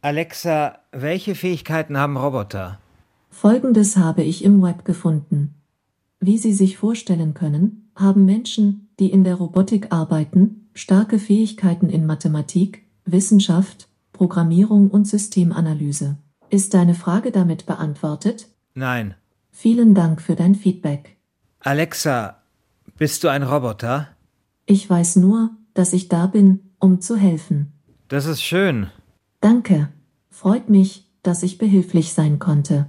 Alexa, welche Fähigkeiten haben Roboter? Folgendes habe ich im Web gefunden. Wie Sie sich vorstellen können, haben Menschen, die in der Robotik arbeiten, starke Fähigkeiten in Mathematik, Wissenschaft, Programmierung und Systemanalyse. Ist deine Frage damit beantwortet? Nein. Vielen Dank für dein Feedback. Alexa, bist du ein Roboter? Ich weiß nur, dass ich da bin, um zu helfen. Das ist schön. Danke. Freut mich, dass ich behilflich sein konnte.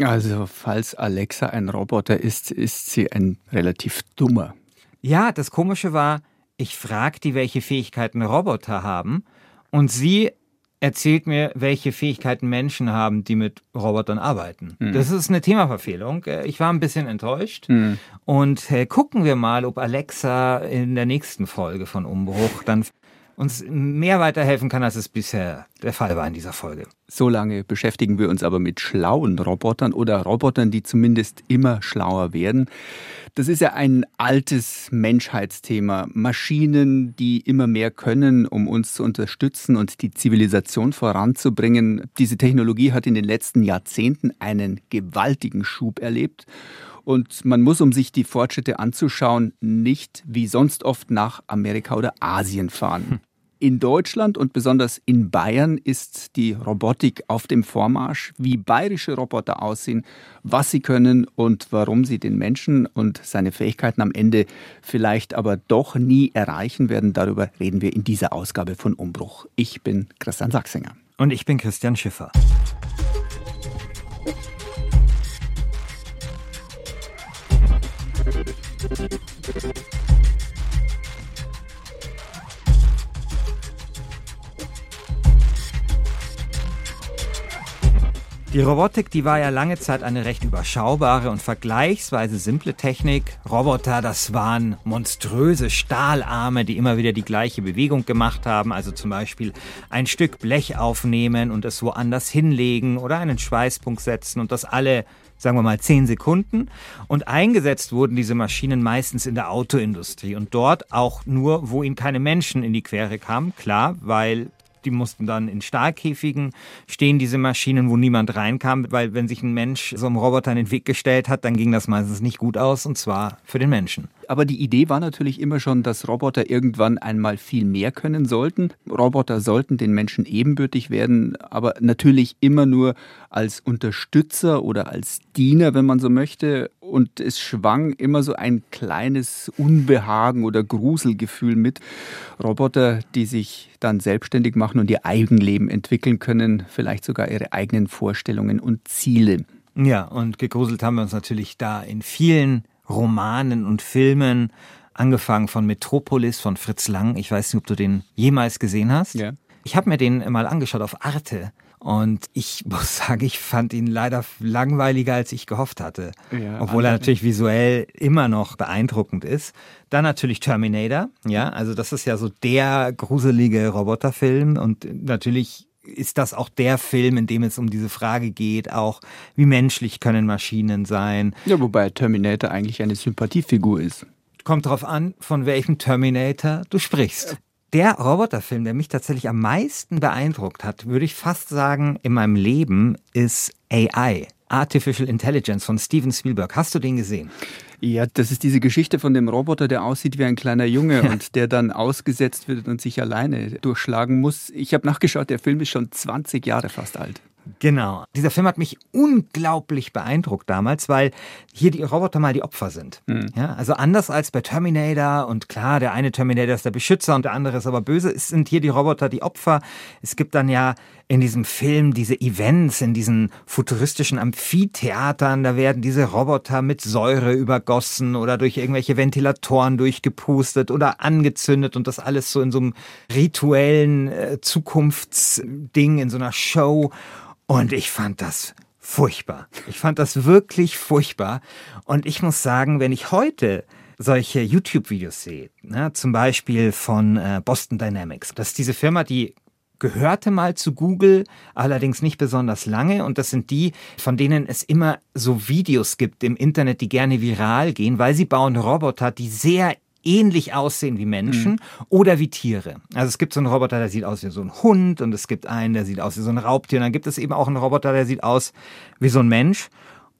Also, falls Alexa ein Roboter ist, ist sie ein relativ dummer. Ja, das Komische war, ich fragte die, welche Fähigkeiten Roboter haben, und sie erzählt mir, welche Fähigkeiten Menschen haben, die mit Robotern arbeiten. Mhm. Das ist eine Themaverfehlung. Äh, ich war ein bisschen enttäuscht. Mhm. Und äh, gucken wir mal, ob Alexa in der nächsten Folge von Umbruch dann uns mehr weiterhelfen kann, als es bisher der Fall war in dieser Folge. So lange beschäftigen wir uns aber mit schlauen Robotern oder Robotern, die zumindest immer schlauer werden. Das ist ja ein altes Menschheitsthema. Maschinen, die immer mehr können, um uns zu unterstützen und die Zivilisation voranzubringen. Diese Technologie hat in den letzten Jahrzehnten einen gewaltigen Schub erlebt. Und man muss, um sich die Fortschritte anzuschauen, nicht wie sonst oft nach Amerika oder Asien fahren. In Deutschland und besonders in Bayern ist die Robotik auf dem Vormarsch, wie bayerische Roboter aussehen, was sie können und warum sie den Menschen und seine Fähigkeiten am Ende vielleicht aber doch nie erreichen werden. Darüber reden wir in dieser Ausgabe von Umbruch. Ich bin Christian Sachsinger. Und ich bin Christian Schiffer. Die Robotik, die war ja lange Zeit eine recht überschaubare und vergleichsweise simple Technik. Roboter, das waren monströse Stahlarme, die immer wieder die gleiche Bewegung gemacht haben, also zum Beispiel ein Stück Blech aufnehmen und es woanders hinlegen oder einen Schweißpunkt setzen und das alle sagen wir mal zehn Sekunden. Und eingesetzt wurden diese Maschinen meistens in der Autoindustrie und dort auch nur, wo ihnen keine Menschen in die Quere kamen. Klar, weil die mussten dann in Stahlkäfigen stehen, diese Maschinen, wo niemand reinkam, weil wenn sich ein Mensch so einem Roboter in den Weg gestellt hat, dann ging das meistens nicht gut aus und zwar für den Menschen. Aber die Idee war natürlich immer schon, dass Roboter irgendwann einmal viel mehr können sollten. Roboter sollten den Menschen ebenbürtig werden, aber natürlich immer nur als Unterstützer oder als Diener, wenn man so möchte. Und es schwang immer so ein kleines Unbehagen oder Gruselgefühl mit. Roboter, die sich dann selbstständig machen und ihr Eigenleben entwickeln können, vielleicht sogar ihre eigenen Vorstellungen und Ziele. Ja, und gegruselt haben wir uns natürlich da in vielen Romanen und Filmen, angefangen von Metropolis von Fritz Lang. Ich weiß nicht, ob du den jemals gesehen hast. Ja. Ich habe mir den mal angeschaut auf Arte. Und ich muss sagen, ich fand ihn leider langweiliger, als ich gehofft hatte. Ja, Obwohl er natürlich visuell immer noch beeindruckend ist. Dann natürlich Terminator. Ja, also das ist ja so der gruselige Roboterfilm und natürlich ist das auch der Film, in dem es um diese Frage geht, auch wie menschlich können Maschinen sein. Ja, wobei Terminator eigentlich eine Sympathiefigur ist. Kommt darauf an, von welchem Terminator du sprichst. Der Roboterfilm, der mich tatsächlich am meisten beeindruckt hat, würde ich fast sagen, in meinem Leben, ist AI. Artificial Intelligence von Steven Spielberg. Hast du den gesehen? Ja, das ist diese Geschichte von dem Roboter, der aussieht wie ein kleiner Junge ja. und der dann ausgesetzt wird und sich alleine durchschlagen muss. Ich habe nachgeschaut, der Film ist schon 20 Jahre fast alt. Genau. Dieser Film hat mich unglaublich beeindruckt damals, weil hier die Roboter mal die Opfer sind. Mhm. Ja, also anders als bei Terminator und klar, der eine Terminator ist der Beschützer und der andere ist aber böse, sind hier die Roboter die Opfer. Es gibt dann ja in diesem Film diese Events, in diesen futuristischen Amphitheatern, da werden diese Roboter mit Säure übergossen oder durch irgendwelche Ventilatoren durchgepustet oder angezündet und das alles so in so einem rituellen äh, Zukunftsding, in so einer Show. Und ich fand das furchtbar. Ich fand das wirklich furchtbar. Und ich muss sagen, wenn ich heute solche YouTube-Videos sehe, ne, zum Beispiel von äh, Boston Dynamics, das ist diese Firma, die gehörte mal zu Google, allerdings nicht besonders lange. Und das sind die, von denen es immer so Videos gibt im Internet, die gerne viral gehen, weil sie bauen Roboter, die sehr ähnlich aussehen wie Menschen mhm. oder wie Tiere. Also es gibt so einen Roboter, der sieht aus wie so ein Hund und es gibt einen, der sieht aus wie so ein Raubtier und dann gibt es eben auch einen Roboter, der sieht aus wie so ein Mensch.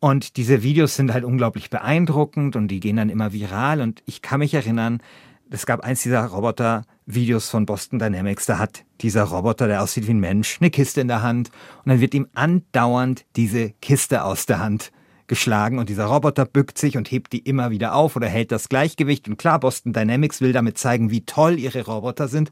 Und diese Videos sind halt unglaublich beeindruckend und die gehen dann immer viral und ich kann mich erinnern, es gab eins dieser Roboter-Videos von Boston Dynamics, da hat dieser Roboter, der aussieht wie ein Mensch, eine Kiste in der Hand und dann wird ihm andauernd diese Kiste aus der Hand geschlagen und dieser Roboter bückt sich und hebt die immer wieder auf oder hält das Gleichgewicht. Und klar, Boston Dynamics will damit zeigen, wie toll ihre Roboter sind.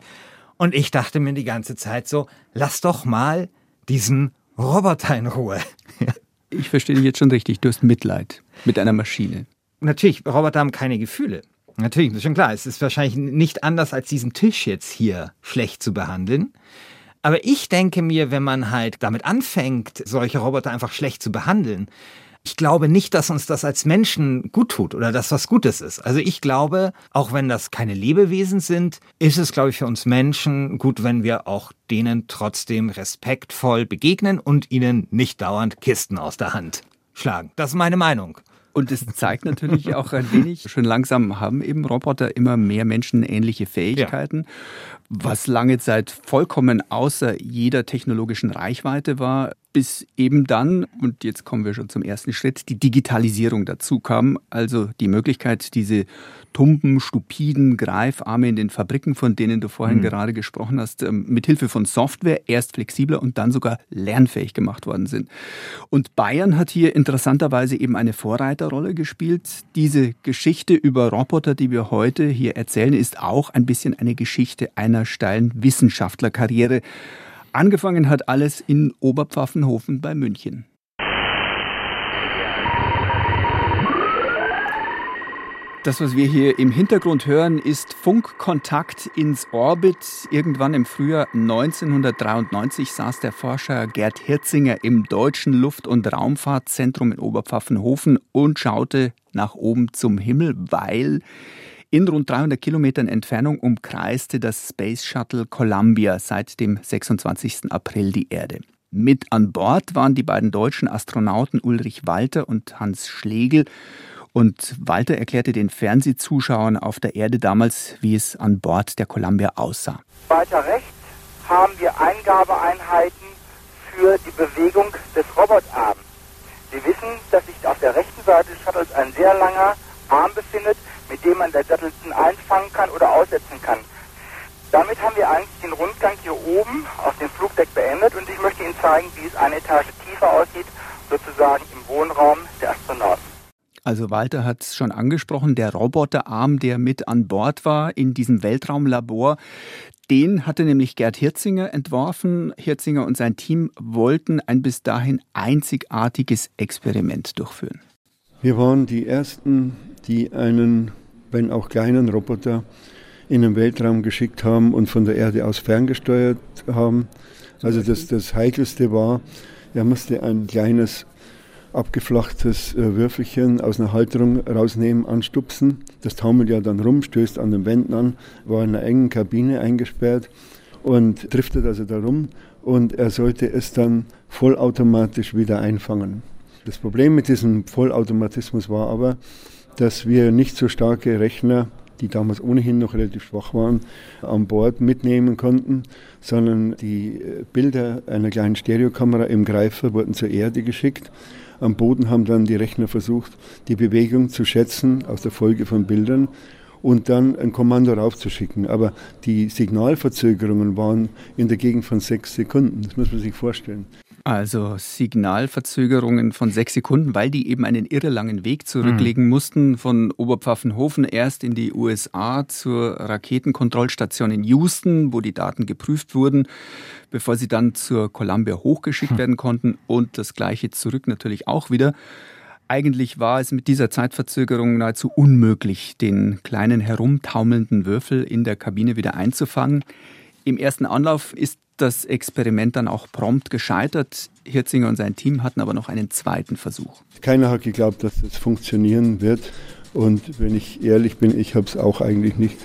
Und ich dachte mir die ganze Zeit so, lass doch mal diesen Roboter in Ruhe. ich verstehe dich jetzt schon richtig. Du hast Mitleid mit einer Maschine. Natürlich, Roboter haben keine Gefühle. Natürlich, das ist schon klar. Es ist wahrscheinlich nicht anders, als diesen Tisch jetzt hier schlecht zu behandeln. Aber ich denke mir, wenn man halt damit anfängt, solche Roboter einfach schlecht zu behandeln, ich glaube nicht, dass uns das als Menschen gut tut oder dass was Gutes ist. Also ich glaube, auch wenn das keine Lebewesen sind, ist es, glaube ich, für uns Menschen gut, wenn wir auch denen trotzdem respektvoll begegnen und ihnen nicht dauernd Kisten aus der Hand schlagen. Das ist meine Meinung. Und es zeigt natürlich auch ein wenig, schon langsam haben eben Roboter immer mehr menschenähnliche Fähigkeiten, ja. was lange Zeit vollkommen außer jeder technologischen Reichweite war bis eben dann, und jetzt kommen wir schon zum ersten Schritt, die Digitalisierung dazu kam, also die Möglichkeit, diese tumpen, stupiden Greifarme in den Fabriken, von denen du vorhin mhm. gerade gesprochen hast, ähm, mit Hilfe von Software erst flexibler und dann sogar lernfähig gemacht worden sind. Und Bayern hat hier interessanterweise eben eine Vorreiterrolle gespielt. Diese Geschichte über Roboter, die wir heute hier erzählen, ist auch ein bisschen eine Geschichte einer steilen Wissenschaftlerkarriere. Angefangen hat alles in Oberpfaffenhofen bei München. Das, was wir hier im Hintergrund hören, ist Funkkontakt ins Orbit. Irgendwann im Frühjahr 1993 saß der Forscher Gerd Hirzinger im Deutschen Luft- und Raumfahrtzentrum in Oberpfaffenhofen und schaute nach oben zum Himmel, weil in rund 300 Kilometern Entfernung umkreiste das Space Shuttle Columbia seit dem 26. April die Erde. Mit an Bord waren die beiden deutschen Astronauten Ulrich Walter und Hans Schlegel. Und Walter erklärte den Fernsehzuschauern auf der Erde damals, wie es an Bord der Columbia aussah. Weiter rechts haben wir Eingabeeinheiten für die Bewegung des Robotarms. Sie wissen, dass sich auf der rechten Seite des Shuttles ein sehr langer Arm befindet, mit dem man der Sattelten einfangen kann oder aussetzen kann. Damit haben wir eigentlich den Rundgang hier oben auf dem Flugdeck beendet und ich möchte Ihnen zeigen, wie es eine Etage tiefer aussieht, sozusagen im Wohnraum der Astronauten. Also Walter hat es schon angesprochen, der Roboterarm, der mit an Bord war in diesem Weltraumlabor, den hatte nämlich Gerd Hirzinger entworfen. Hirzinger und sein Team wollten ein bis dahin einzigartiges Experiment durchführen. Wir waren die Ersten, die einen, wenn auch kleinen Roboter in den Weltraum geschickt haben und von der Erde aus ferngesteuert haben. Also das, das Heikelste war, er musste ein kleines abgeflachtes äh, Würfelchen aus einer Halterung rausnehmen, anstupsen. Das taumelt ja dann rum, stößt an den Wänden an, war in einer engen Kabine eingesperrt und driftet also da rum und er sollte es dann vollautomatisch wieder einfangen. Das Problem mit diesem Vollautomatismus war aber, dass wir nicht so starke Rechner, die damals ohnehin noch relativ schwach waren, an Bord mitnehmen konnten, sondern die äh, Bilder einer kleinen Stereokamera im Greifer wurden zur Erde geschickt. Am Boden haben dann die Rechner versucht, die Bewegung zu schätzen aus der Folge von Bildern und dann ein Kommando raufzuschicken. Aber die Signalverzögerungen waren in der Gegend von sechs Sekunden. Das muss man sich vorstellen. Also Signalverzögerungen von sechs Sekunden, weil die eben einen irrelangen Weg zurücklegen mhm. mussten von Oberpfaffenhofen erst in die USA zur Raketenkontrollstation in Houston, wo die Daten geprüft wurden, bevor sie dann zur Columbia hochgeschickt mhm. werden konnten und das gleiche zurück natürlich auch wieder. Eigentlich war es mit dieser Zeitverzögerung nahezu unmöglich, den kleinen herumtaumelnden Würfel in der Kabine wieder einzufangen. Im ersten Anlauf ist das Experiment dann auch prompt gescheitert. Hirzinger und sein Team hatten aber noch einen zweiten Versuch. Keiner hat geglaubt, dass es funktionieren wird. Und wenn ich ehrlich bin, ich habe es auch eigentlich nicht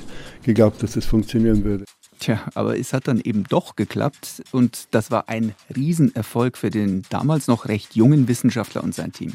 geglaubt, dass es funktionieren würde. Tja, aber es hat dann eben doch geklappt und das war ein Riesenerfolg für den damals noch recht jungen Wissenschaftler und sein Team.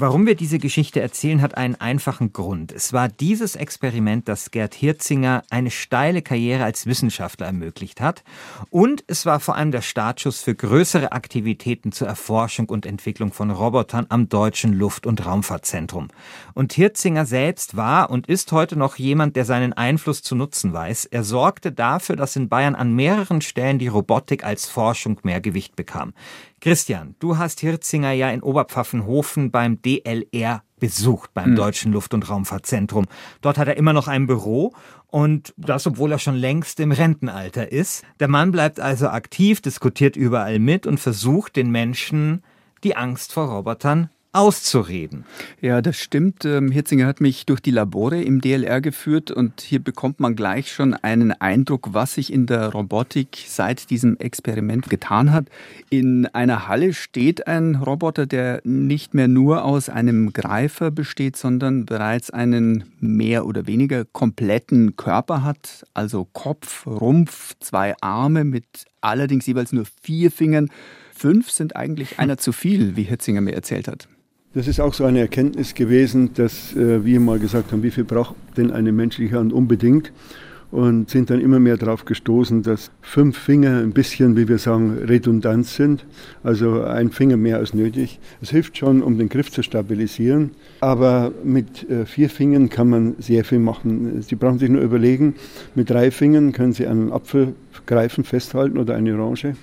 Warum wir diese Geschichte erzählen, hat einen einfachen Grund. Es war dieses Experiment, das Gerd Hirzinger eine steile Karriere als Wissenschaftler ermöglicht hat. Und es war vor allem der Startschuss für größere Aktivitäten zur Erforschung und Entwicklung von Robotern am Deutschen Luft- und Raumfahrtzentrum. Und Hirzinger selbst war und ist heute noch jemand, der seinen Einfluss zu nutzen weiß. Er sorgte dafür, dass in Bayern an mehreren Stellen die Robotik als Forschung mehr Gewicht bekam. Christian, du hast Hirzinger ja in Oberpfaffenhofen beim DLR besucht, beim mhm. Deutschen Luft- und Raumfahrtzentrum. Dort hat er immer noch ein Büro und das, obwohl er schon längst im Rentenalter ist. Der Mann bleibt also aktiv, diskutiert überall mit und versucht den Menschen die Angst vor Robotern auszureden. Ja, das stimmt. Ähm, Hirzinger hat mich durch die Labore im DLR geführt und hier bekommt man gleich schon einen Eindruck, was sich in der Robotik seit diesem Experiment getan hat. In einer Halle steht ein Roboter, der nicht mehr nur aus einem Greifer besteht, sondern bereits einen mehr oder weniger kompletten Körper hat, also Kopf, Rumpf, zwei Arme mit allerdings jeweils nur vier Fingern. Fünf sind eigentlich einer zu viel, wie Hitzinger mir erzählt hat. Das ist auch so eine Erkenntnis gewesen, dass äh, wir mal gesagt haben, wie viel braucht denn eine menschliche Hand unbedingt? Und sind dann immer mehr darauf gestoßen, dass fünf Finger ein bisschen, wie wir sagen, redundant sind. Also ein Finger mehr als nötig. Es hilft schon, um den Griff zu stabilisieren. Aber mit äh, vier Fingern kann man sehr viel machen. Sie brauchen sich nur überlegen, mit drei Fingern können Sie einen Apfel greifen, festhalten oder eine Orange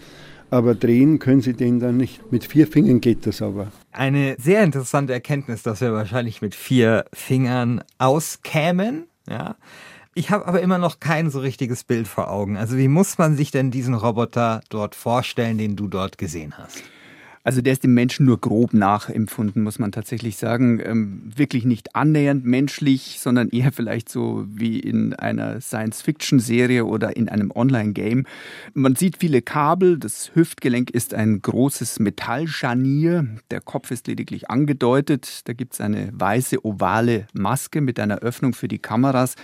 aber drehen können Sie den dann nicht. Mit vier Fingern geht das aber. Eine sehr interessante Erkenntnis, dass wir wahrscheinlich mit vier Fingern auskämen. Ja. Ich habe aber immer noch kein so richtiges Bild vor Augen. Also wie muss man sich denn diesen Roboter dort vorstellen, den du dort gesehen hast? Also der ist dem Menschen nur grob nachempfunden, muss man tatsächlich sagen. Ähm, wirklich nicht annähernd menschlich, sondern eher vielleicht so wie in einer Science-Fiction-Serie oder in einem Online-Game. Man sieht viele Kabel, das Hüftgelenk ist ein großes Metallscharnier, der Kopf ist lediglich angedeutet, da gibt es eine weiße ovale Maske mit einer Öffnung für die Kameras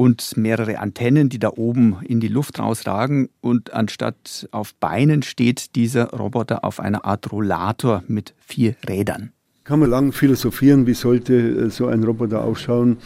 und mehrere Antennen, die da oben in die Luft rausragen. Und anstatt auf Beinen steht dieser Roboter auf einer Art Rollator mit vier Rädern. Kann man lang philosophieren, wie sollte äh, so ein Roboter ausschauen.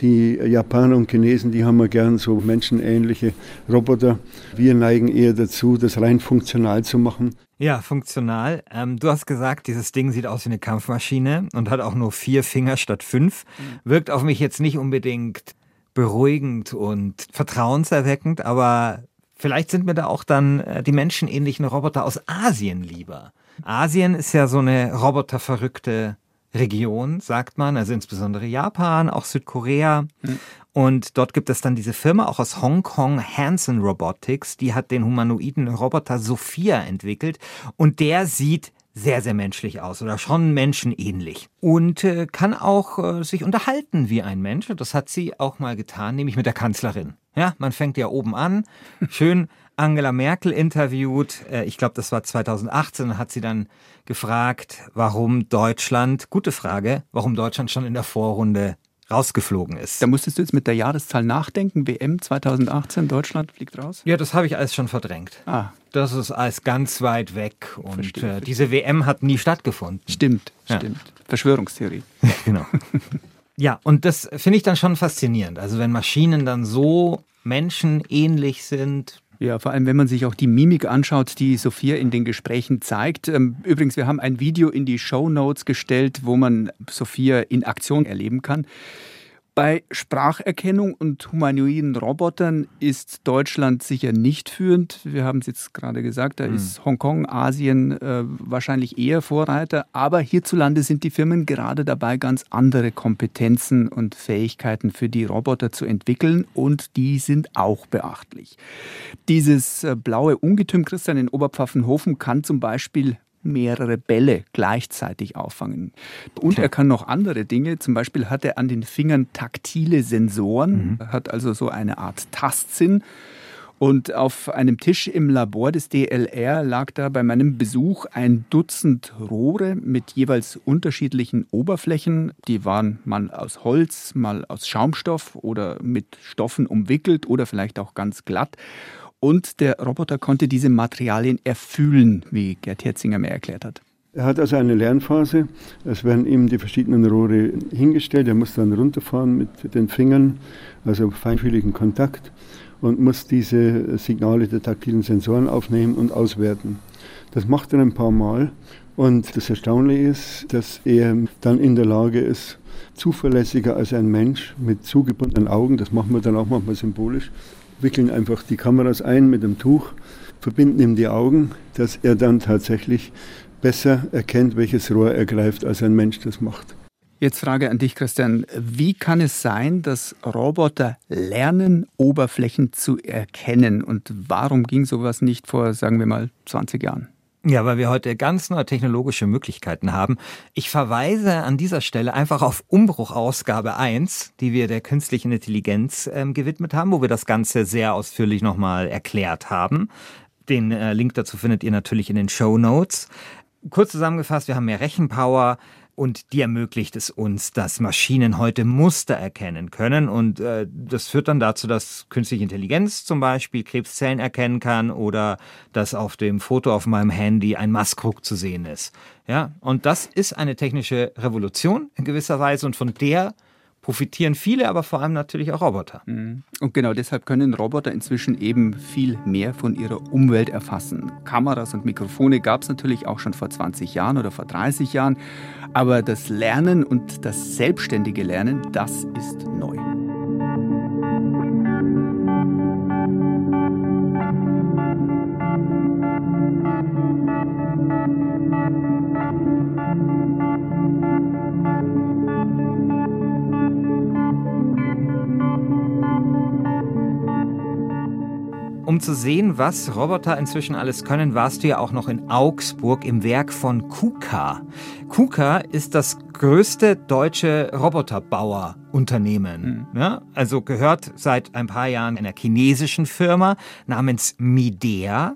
Die Japaner und Chinesen, die haben ja gern so menschenähnliche Roboter. Wir neigen eher dazu, das rein funktional zu machen. Ja, funktional. Ähm, du hast gesagt, dieses Ding sieht aus wie eine Kampfmaschine und hat auch nur vier Finger statt fünf. Mhm. Wirkt auf mich jetzt nicht unbedingt beruhigend und vertrauenserweckend, aber vielleicht sind mir da auch dann äh, die menschenähnlichen Roboter aus Asien lieber. Asien ist ja so eine roboterverrückte Region, sagt man, also insbesondere Japan, auch Südkorea. Mhm. Und dort gibt es dann diese Firma auch aus Hongkong, Hanson Robotics, die hat den humanoiden Roboter Sophia entwickelt und der sieht sehr, sehr menschlich aus oder schon menschenähnlich und äh, kann auch äh, sich unterhalten wie ein Mensch. Und das hat sie auch mal getan, nämlich mit der Kanzlerin. Ja, man fängt ja oben an, schön Angela Merkel interviewt. Äh, ich glaube, das war 2018, hat sie dann gefragt, warum Deutschland, gute Frage, warum Deutschland schon in der Vorrunde rausgeflogen ist. Da musstest du jetzt mit der Jahreszahl nachdenken. WM 2018, Deutschland fliegt raus? Ja, das habe ich alles schon verdrängt. Ah. Das ist alles ganz weit weg. Und verstehe, äh, diese WM hat nie stattgefunden. Stimmt, ja. stimmt. Verschwörungstheorie. genau. ja, und das finde ich dann schon faszinierend. Also wenn Maschinen dann so menschenähnlich sind, ja, vor allem, wenn man sich auch die Mimik anschaut, die Sophia in den Gesprächen zeigt. Ähm, übrigens, wir haben ein Video in die Show Notes gestellt, wo man Sophia in Aktion erleben kann. Bei Spracherkennung und humanoiden Robotern ist Deutschland sicher nicht führend. Wir haben es jetzt gerade gesagt, da mhm. ist Hongkong, Asien äh, wahrscheinlich eher Vorreiter. Aber hierzulande sind die Firmen gerade dabei, ganz andere Kompetenzen und Fähigkeiten für die Roboter zu entwickeln und die sind auch beachtlich. Dieses äh, blaue Ungetüm Christian in Oberpfaffenhofen kann zum Beispiel mehrere Bälle gleichzeitig auffangen. Und er kann noch andere Dinge. Zum Beispiel hat er an den Fingern taktile Sensoren, mhm. hat also so eine Art Tastsinn. Und auf einem Tisch im Labor des DLR lag da bei meinem Besuch ein Dutzend Rohre mit jeweils unterschiedlichen Oberflächen. Die waren mal aus Holz, mal aus Schaumstoff oder mit Stoffen umwickelt oder vielleicht auch ganz glatt. Und der Roboter konnte diese Materialien erfühlen, wie Gerd Herzinger mir erklärt hat. Er hat also eine Lernphase. Es werden ihm die verschiedenen Rohre hingestellt. Er muss dann runterfahren mit den Fingern, also feinfühligen Kontakt und muss diese Signale der taktilen Sensoren aufnehmen und auswerten. Das macht er ein paar Mal und das Erstaunliche ist, dass er dann in der Lage ist, zuverlässiger als ein Mensch mit zugebundenen Augen, das machen wir dann auch manchmal symbolisch, wickeln einfach die Kameras ein mit einem Tuch, verbinden ihm die Augen, dass er dann tatsächlich besser erkennt, welches Rohr er greift, als ein Mensch das macht. Jetzt Frage an dich, Christian. Wie kann es sein, dass Roboter lernen, Oberflächen zu erkennen? Und warum ging sowas nicht vor, sagen wir mal, 20 Jahren? Ja, weil wir heute ganz neue technologische Möglichkeiten haben. Ich verweise an dieser Stelle einfach auf Umbruch Ausgabe 1, die wir der künstlichen Intelligenz äh, gewidmet haben, wo wir das Ganze sehr ausführlich nochmal erklärt haben. Den äh, Link dazu findet ihr natürlich in den Show Notes kurz zusammengefasst, wir haben mehr Rechenpower und die ermöglicht es uns, dass Maschinen heute Muster erkennen können. Und äh, das führt dann dazu, dass künstliche Intelligenz zum Beispiel Krebszellen erkennen kann oder dass auf dem Foto auf meinem Handy ein Maskrug zu sehen ist. Ja, und das ist eine technische Revolution in gewisser Weise und von der profitieren viele, aber vor allem natürlich auch Roboter. Mhm. Und genau deshalb können Roboter inzwischen eben viel mehr von ihrer Umwelt erfassen. Kameras und Mikrofone gab es natürlich auch schon vor 20 Jahren oder vor 30 Jahren, aber das Lernen und das selbstständige Lernen, das ist neu. Um zu sehen, was Roboter inzwischen alles können, warst du ja auch noch in Augsburg im Werk von KUKA. KUKA ist das größte deutsche Roboterbauerunternehmen. Mhm. Ja, also gehört seit ein paar Jahren einer chinesischen Firma namens Midea.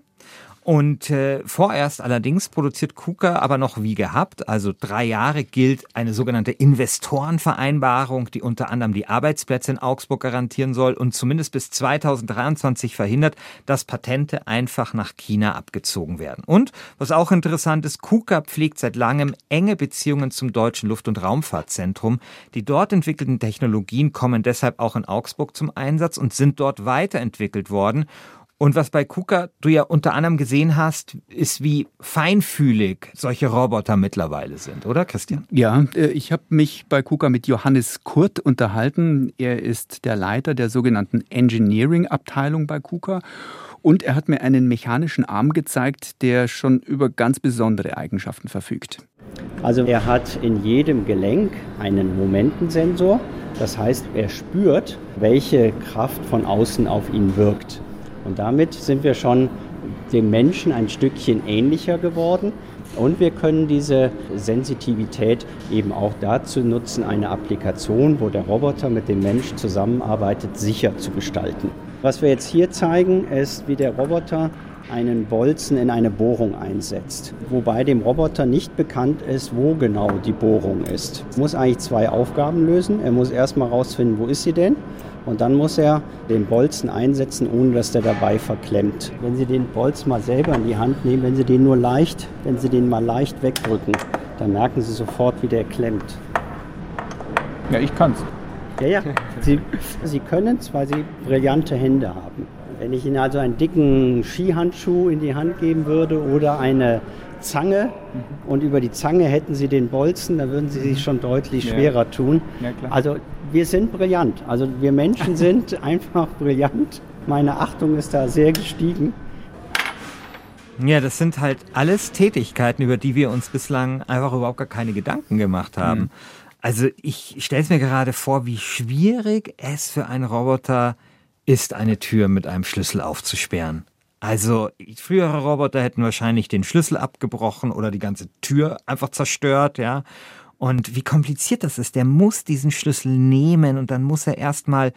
Und äh, vorerst allerdings produziert KUKA aber noch wie gehabt. Also drei Jahre gilt eine sogenannte Investorenvereinbarung, die unter anderem die Arbeitsplätze in Augsburg garantieren soll und zumindest bis 2023 verhindert, dass Patente einfach nach China abgezogen werden. Und was auch interessant ist, KUKA pflegt seit langem enge Beziehungen zum Deutschen Luft- und Raumfahrtzentrum. Die dort entwickelten Technologien kommen deshalb auch in Augsburg zum Einsatz und sind dort weiterentwickelt worden. Und was bei KUKA du ja unter anderem gesehen hast, ist, wie feinfühlig solche Roboter mittlerweile sind, oder Christian? Ja, äh, ich habe mich bei KUKA mit Johannes Kurt unterhalten. Er ist der Leiter der sogenannten Engineering-Abteilung bei KUKA. Und er hat mir einen mechanischen Arm gezeigt, der schon über ganz besondere Eigenschaften verfügt. Also er hat in jedem Gelenk einen Momentensensor. Das heißt, er spürt, welche Kraft von außen auf ihn wirkt. Und damit sind wir schon dem Menschen ein Stückchen ähnlicher geworden. Und wir können diese Sensitivität eben auch dazu nutzen, eine Applikation, wo der Roboter mit dem Mensch zusammenarbeitet, sicher zu gestalten. Was wir jetzt hier zeigen, ist, wie der Roboter einen Bolzen in eine Bohrung einsetzt, wobei dem Roboter nicht bekannt ist, wo genau die Bohrung ist. Er muss eigentlich zwei Aufgaben lösen. Er muss erstmal herausfinden, wo ist sie denn? Und dann muss er den Bolzen einsetzen, ohne dass der dabei verklemmt. Wenn Sie den Bolzen mal selber in die Hand nehmen, wenn Sie den nur leicht, wenn Sie den mal leicht wegdrücken, dann merken Sie sofort, wie der klemmt. Ja, ich kann's. Ja, ja. Sie, Sie können es, weil Sie brillante Hände haben. Wenn ich Ihnen also einen dicken Skihandschuh in die Hand geben würde oder eine Zange und über die Zange hätten Sie den Bolzen, dann würden Sie sich schon deutlich schwerer tun. Ja, also wir sind brillant. Also wir Menschen sind einfach brillant. Meine Achtung ist da sehr gestiegen. Ja, das sind halt alles Tätigkeiten, über die wir uns bislang einfach überhaupt gar keine Gedanken gemacht haben. Mhm. Also ich stelle es mir gerade vor, wie schwierig es für einen Roboter ist, eine Tür mit einem Schlüssel aufzusperren. Also frühere Roboter hätten wahrscheinlich den Schlüssel abgebrochen oder die ganze Tür einfach zerstört, ja. Und wie kompliziert das ist. Der muss diesen Schlüssel nehmen und dann muss er erstmal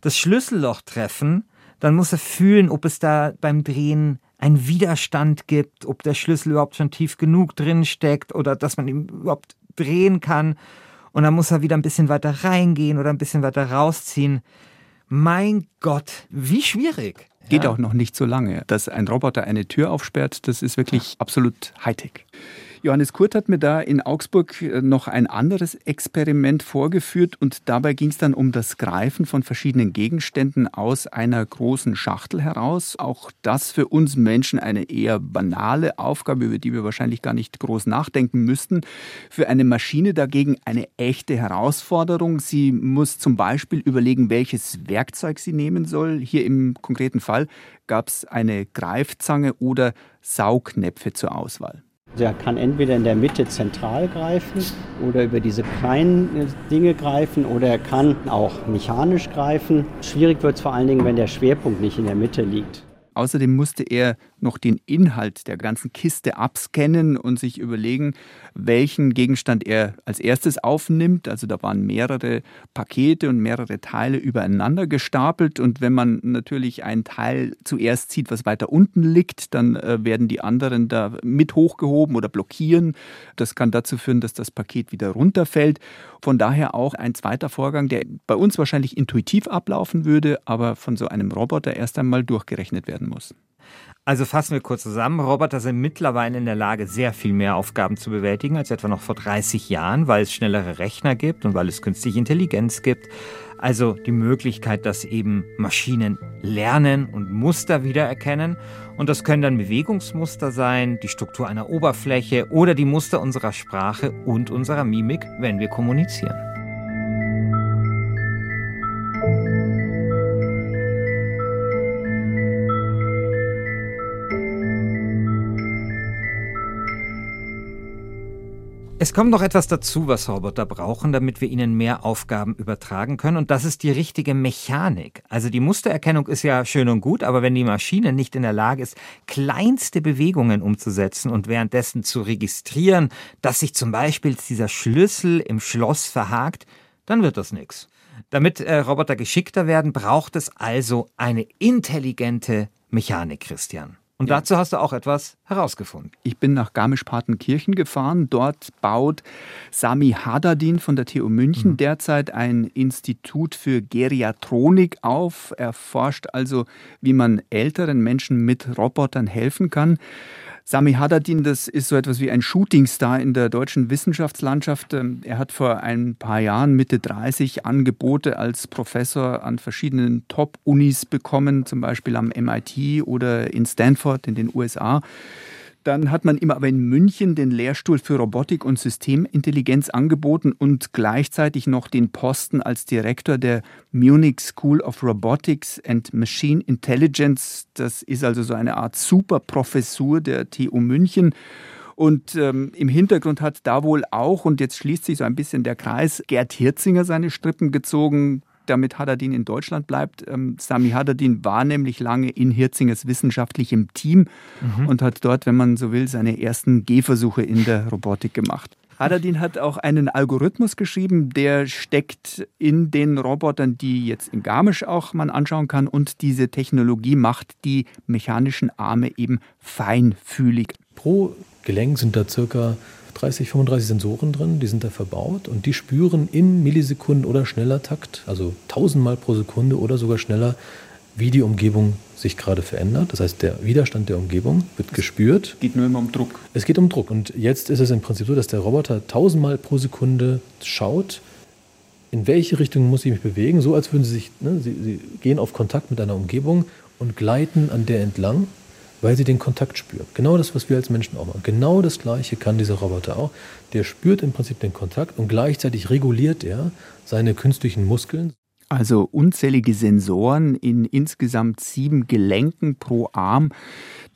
das Schlüsselloch treffen. Dann muss er fühlen, ob es da beim Drehen einen Widerstand gibt, ob der Schlüssel überhaupt schon tief genug drin steckt oder dass man ihn überhaupt drehen kann. Und dann muss er wieder ein bisschen weiter reingehen oder ein bisschen weiter rausziehen. Mein Gott, wie schwierig. Geht ja. auch noch nicht so lange. Dass ein Roboter eine Tür aufsperrt, das ist wirklich absolut Hightech. Johannes Kurt hat mir da in Augsburg äh, noch ein anderes Experiment vorgeführt und dabei ging es dann um das Greifen von verschiedenen Gegenständen aus einer großen Schachtel heraus. Auch das für uns Menschen eine eher banale Aufgabe, über die wir wahrscheinlich gar nicht groß nachdenken müssten. Für eine Maschine dagegen eine echte Herausforderung. Sie muss zum Beispiel überlegen, welches Werkzeug sie nehmen soll. Hier im konkreten Fall gab es eine Greifzange oder Saugnäpfe zur Auswahl. Der kann entweder in der Mitte zentral greifen oder über diese kleinen äh, Dinge greifen oder er kann auch mechanisch greifen. Schwierig wird es vor allen Dingen, wenn der Schwerpunkt nicht in der Mitte liegt. Außerdem musste er noch den Inhalt der ganzen Kiste abscannen und sich überlegen, welchen Gegenstand er als erstes aufnimmt. Also da waren mehrere Pakete und mehrere Teile übereinander gestapelt. Und wenn man natürlich ein Teil zuerst sieht, was weiter unten liegt, dann äh, werden die anderen da mit hochgehoben oder blockieren. Das kann dazu führen, dass das Paket wieder runterfällt. Von daher auch ein zweiter Vorgang, der bei uns wahrscheinlich intuitiv ablaufen würde, aber von so einem Roboter erst einmal durchgerechnet werden muss. Also fassen wir kurz zusammen. Roboter sind mittlerweile in der Lage, sehr viel mehr Aufgaben zu bewältigen als etwa noch vor 30 Jahren, weil es schnellere Rechner gibt und weil es künstliche Intelligenz gibt. Also die Möglichkeit, dass eben Maschinen lernen und Muster wiedererkennen. Und das können dann Bewegungsmuster sein, die Struktur einer Oberfläche oder die Muster unserer Sprache und unserer Mimik, wenn wir kommunizieren. Es kommt noch etwas dazu, was Roboter brauchen, damit wir ihnen mehr Aufgaben übertragen können. Und das ist die richtige Mechanik. Also die Mustererkennung ist ja schön und gut, aber wenn die Maschine nicht in der Lage ist, kleinste Bewegungen umzusetzen und währenddessen zu registrieren, dass sich zum Beispiel dieser Schlüssel im Schloss verhakt, dann wird das nichts. Damit äh, Roboter geschickter werden, braucht es also eine intelligente Mechanik, Christian. Und ja. dazu hast du auch etwas herausgefunden. Ich bin nach Garmisch-Partenkirchen gefahren. Dort baut Sami Hadadin von der TU München mhm. derzeit ein Institut für Geriatronik auf. Er forscht also, wie man älteren Menschen mit Robotern helfen kann. Sami Haddadin, das ist so etwas wie ein Shootingstar in der deutschen Wissenschaftslandschaft. Ähm, er hat vor ein paar Jahren, Mitte 30, Angebote als Professor an verschiedenen Top-Unis bekommen, zum Beispiel am MIT oder in Stanford in den USA. Dann hat man ihm aber in München den Lehrstuhl für Robotik und Systemintelligenz angeboten und gleichzeitig noch den Posten als Direktor der Munich School of Robotics and Machine Intelligence. Das ist also so eine Art Superprofessur der TU München. Und ähm, im Hintergrund hat da wohl auch, und jetzt schließt sich so ein bisschen der Kreis, Gerd Hirzinger seine Strippen gezogen, damit Haddadin in Deutschland bleibt. Ähm, Sami Haddadin war nämlich lange in Hirzingers wissenschaftlichem Team mhm. und hat dort, wenn man so will, seine ersten Gehversuche in der Robotik gemacht. Haddadin hat auch einen Algorithmus geschrieben, der steckt in den Robotern, die jetzt in Garmisch auch man anschauen kann. Und diese Technologie macht die mechanischen Arme eben feinfühlig. Pro Gelenk sind da circa 30, 35 Sensoren drin, die sind da verbaut und die spüren in Millisekunden oder schneller Takt, also tausendmal pro Sekunde oder sogar schneller, wie die Umgebung sich gerade verändert. Das heißt, der Widerstand der Umgebung wird es gespürt. geht nur immer um Druck. Es geht um Druck. Und jetzt ist es im Prinzip so, dass der Roboter tausendmal pro Sekunde schaut, in welche Richtung muss ich mich bewegen, so als würden sie sich, ne, sie, sie gehen auf Kontakt mit einer Umgebung und gleiten an der entlang weil sie den Kontakt spüren. Genau das, was wir als Menschen auch machen. Genau das Gleiche kann dieser Roboter auch. Der spürt im Prinzip den Kontakt und gleichzeitig reguliert er seine künstlichen Muskeln. Also unzählige Sensoren in insgesamt sieben Gelenken pro Arm.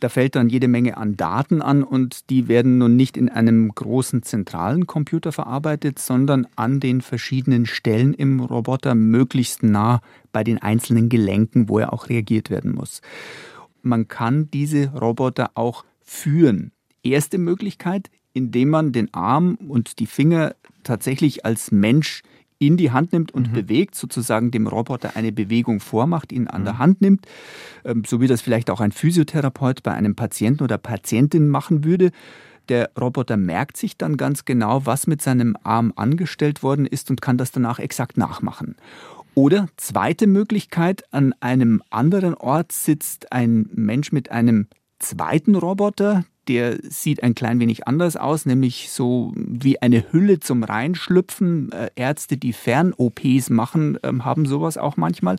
Da fällt dann jede Menge an Daten an und die werden nun nicht in einem großen zentralen Computer verarbeitet, sondern an den verschiedenen Stellen im Roboter möglichst nah bei den einzelnen Gelenken, wo er auch reagiert werden muss man kann diese Roboter auch führen. Erste Möglichkeit, indem man den Arm und die Finger tatsächlich als Mensch in die Hand nimmt und mhm. bewegt, sozusagen dem Roboter eine Bewegung vormacht, ihn an mhm. der Hand nimmt, ähm, so wie das vielleicht auch ein Physiotherapeut bei einem Patienten oder Patientin machen würde. Der Roboter merkt sich dann ganz genau, was mit seinem Arm angestellt worden ist und kann das danach exakt nachmachen. Oder zweite Möglichkeit, an einem anderen Ort sitzt ein Mensch mit einem zweiten Roboter, der sieht ein klein wenig anders aus, nämlich so wie eine Hülle zum Reinschlüpfen. Äh, Ärzte, die Fern-OPs machen, ähm, haben sowas auch manchmal.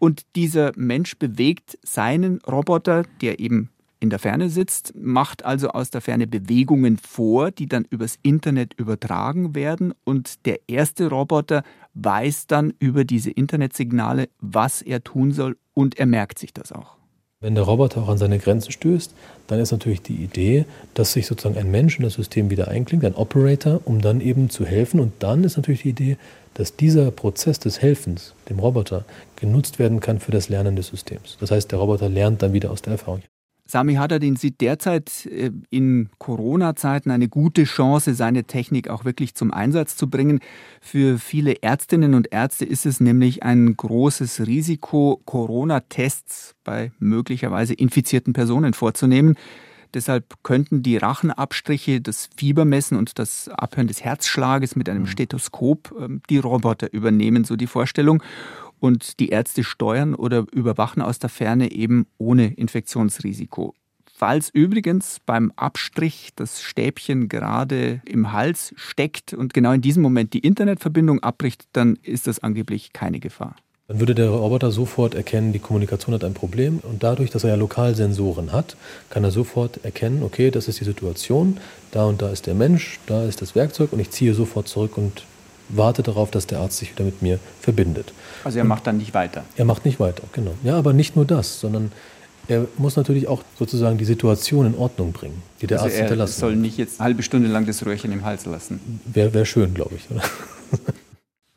Und dieser Mensch bewegt seinen Roboter, der eben in der Ferne sitzt, macht also aus der Ferne Bewegungen vor, die dann übers Internet übertragen werden. Und der erste Roboter weiß dann über diese Internetsignale, was er tun soll und er merkt sich das auch. Wenn der Roboter auch an seine Grenzen stößt, dann ist natürlich die Idee, dass sich sozusagen ein Mensch in das System wieder einklingt, ein Operator, um dann eben zu helfen. Und dann ist natürlich die Idee, dass dieser Prozess des Helfens dem Roboter genutzt werden kann für das Lernen des Systems. Das heißt, der Roboter lernt dann wieder aus der Erfahrung. Sami Haddadin sieht derzeit äh, in Corona-Zeiten eine gute Chance, seine Technik auch wirklich zum Einsatz zu bringen. Für viele Ärztinnen und Ärzte ist es nämlich ein großes Risiko, Corona-Tests bei möglicherweise infizierten Personen vorzunehmen. Deshalb könnten die Rachenabstriche, das Fiebermessen und das Abhören des Herzschlages mit einem mhm. Stethoskop ähm, die Roboter übernehmen, so die Vorstellung und die Ärzte steuern oder überwachen aus der Ferne eben ohne Infektionsrisiko. Falls übrigens beim Abstrich das Stäbchen gerade im Hals steckt und genau in diesem Moment die Internetverbindung abbricht, dann ist das angeblich keine Gefahr. Dann würde der Roboter sofort erkennen, die Kommunikation hat ein Problem und dadurch, dass er ja Lokalsensoren hat, kann er sofort erkennen, okay, das ist die Situation, da und da ist der Mensch, da ist das Werkzeug und ich ziehe sofort zurück und warte darauf, dass der Arzt sich wieder mit mir verbindet. Also er macht dann nicht weiter. Er macht nicht weiter, genau. Ja, aber nicht nur das, sondern er muss natürlich auch sozusagen die Situation in Ordnung bringen, die der also Arzt er hinterlassen soll nicht jetzt eine halbe Stunde lang das Röhrchen im Hals lassen. Wäre wär schön, glaube ich.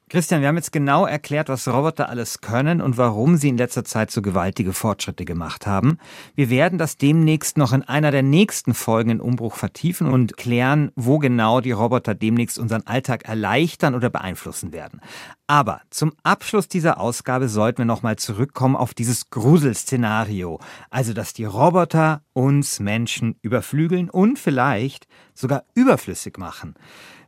Christian, wir haben jetzt genau erklärt, was Roboter alles können und warum sie in letzter Zeit so gewaltige Fortschritte gemacht haben. Wir werden das demnächst noch in einer der nächsten Folgen in Umbruch vertiefen und klären, wo genau die Roboter demnächst unseren Alltag erleichtern oder beeinflussen werden. Aber zum Abschluss dieser Ausgabe sollten wir nochmal zurückkommen auf dieses Gruselszenario. Also, dass die Roboter uns Menschen überflügeln und vielleicht sogar überflüssig machen.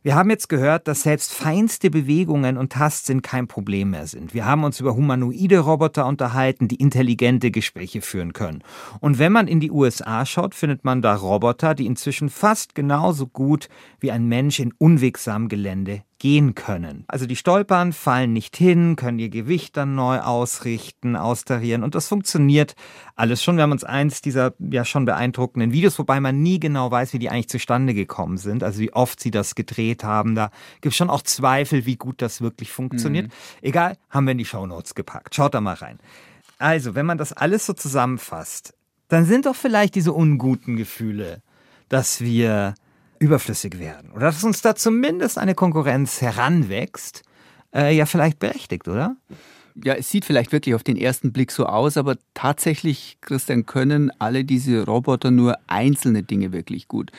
Wir haben jetzt gehört, dass selbst feinste Bewegungen und Tastsinn kein Problem mehr sind. Wir haben uns über humanoide Roboter unterhalten, die intelligente Gespräche führen können. Und wenn man in die USA schaut, findet man da Roboter, die inzwischen fast genauso gut wie ein Mensch in unwegsamem Gelände gehen können. Also die stolpern, fallen nicht hin, können ihr Gewicht dann neu ausrichten, austarieren und das funktioniert alles schon. Wir haben uns eins dieser ja schon beeindruckenden Videos, wobei man nie genau weiß, wie die eigentlich zustande gekommen sind, also wie oft sie das gedreht haben. Da gibt es schon auch Zweifel, wie gut das wirklich funktioniert. Mhm. Egal, haben wir in die Shownotes gepackt. Schaut da mal rein. Also, wenn man das alles so zusammenfasst, dann sind doch vielleicht diese unguten Gefühle, dass wir überflüssig werden. Oder dass uns da zumindest eine Konkurrenz heranwächst, äh, ja vielleicht berechtigt, oder? Ja, es sieht vielleicht wirklich auf den ersten Blick so aus, aber tatsächlich, Christian, können alle diese Roboter nur einzelne Dinge wirklich gut.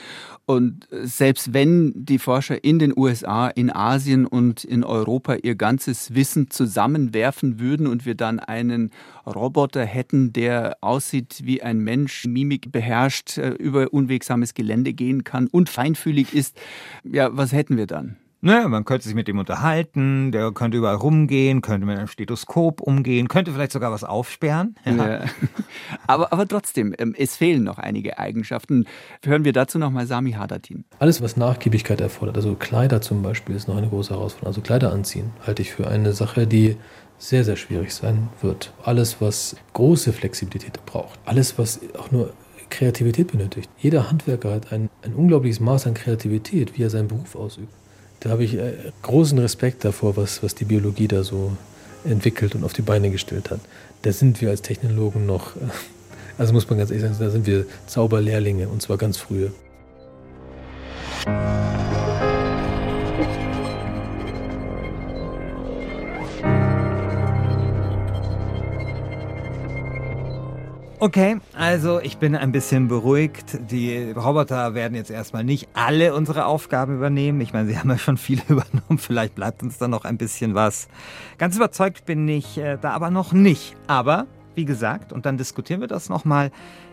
Und selbst wenn die Forscher in den USA, in Asien und in Europa ihr ganzes Wissen zusammenwerfen würden und wir dann einen Roboter hätten, der aussieht wie ein Mensch, Mimik beherrscht, äh, über unwegsames Gelände gehen kann und feinfühlig ist, ja, was hätten wir dann? Ne, man könnte sich mit dem unterhalten, der könnte überall rumgehen, könnte mit einem Stethoskop umgehen, könnte vielleicht sogar was aufsperren. Ja. Ja. Aber, aber trotzdem, ähm, es fehlen noch einige Eigenschaften. Hören wir dazu nochmal Sami Hadatin. Alles, was Nachgiebigkeit erfordert, also Kleider zum Beispiel, ist noch eine große Herausforderung. Also Kleider anziehen halte ich für eine Sache, die sehr, sehr schwierig sein wird. Alles, was große Flexibilität braucht, alles, was auch nur Kreativität benötigt. Jeder Handwerker hat ein, ein unglaubliches Maß an Kreativität, wie er seinen Beruf ausübt. Da habe ich äh, großen Respekt davor, was, was die Biologie da so entwickelt und auf die Beine gestellt hat. Da sind wir als Technologen noch, äh, also muss man ganz ehrlich sagen, da sind wir Zauberlehrlinge und zwar ganz frühe. Okay, also ich bin ein bisschen beruhigt. Die Roboter werden jetzt erstmal nicht alle unsere Aufgaben übernehmen. Ich meine, sie haben ja schon viele übernommen. Vielleicht bleibt uns da noch ein bisschen was. Ganz überzeugt bin ich äh, da aber noch nicht. Aber, wie gesagt, und dann diskutieren wir das nochmal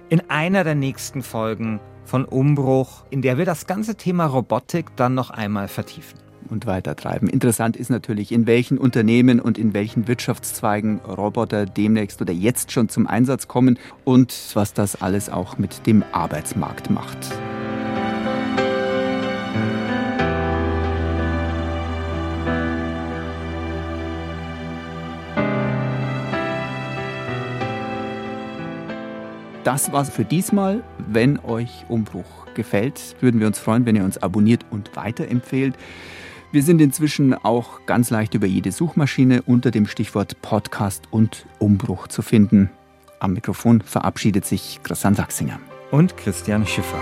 in einer der nächsten Folgen von Umbruch, in der wir das ganze Thema Robotik dann noch einmal vertiefen. Und weitertreiben. Interessant ist natürlich, in welchen Unternehmen und in welchen Wirtschaftszweigen Roboter demnächst oder jetzt schon zum Einsatz kommen und was das alles auch mit dem Arbeitsmarkt macht. Das war's für diesmal. Wenn euch Umbruch gefällt, würden wir uns freuen, wenn ihr uns abonniert und weiterempfehlt. Wir sind inzwischen auch ganz leicht über jede Suchmaschine unter dem Stichwort Podcast und Umbruch zu finden. Am Mikrofon verabschiedet sich Christian Sachsinger und Christian Schiffer.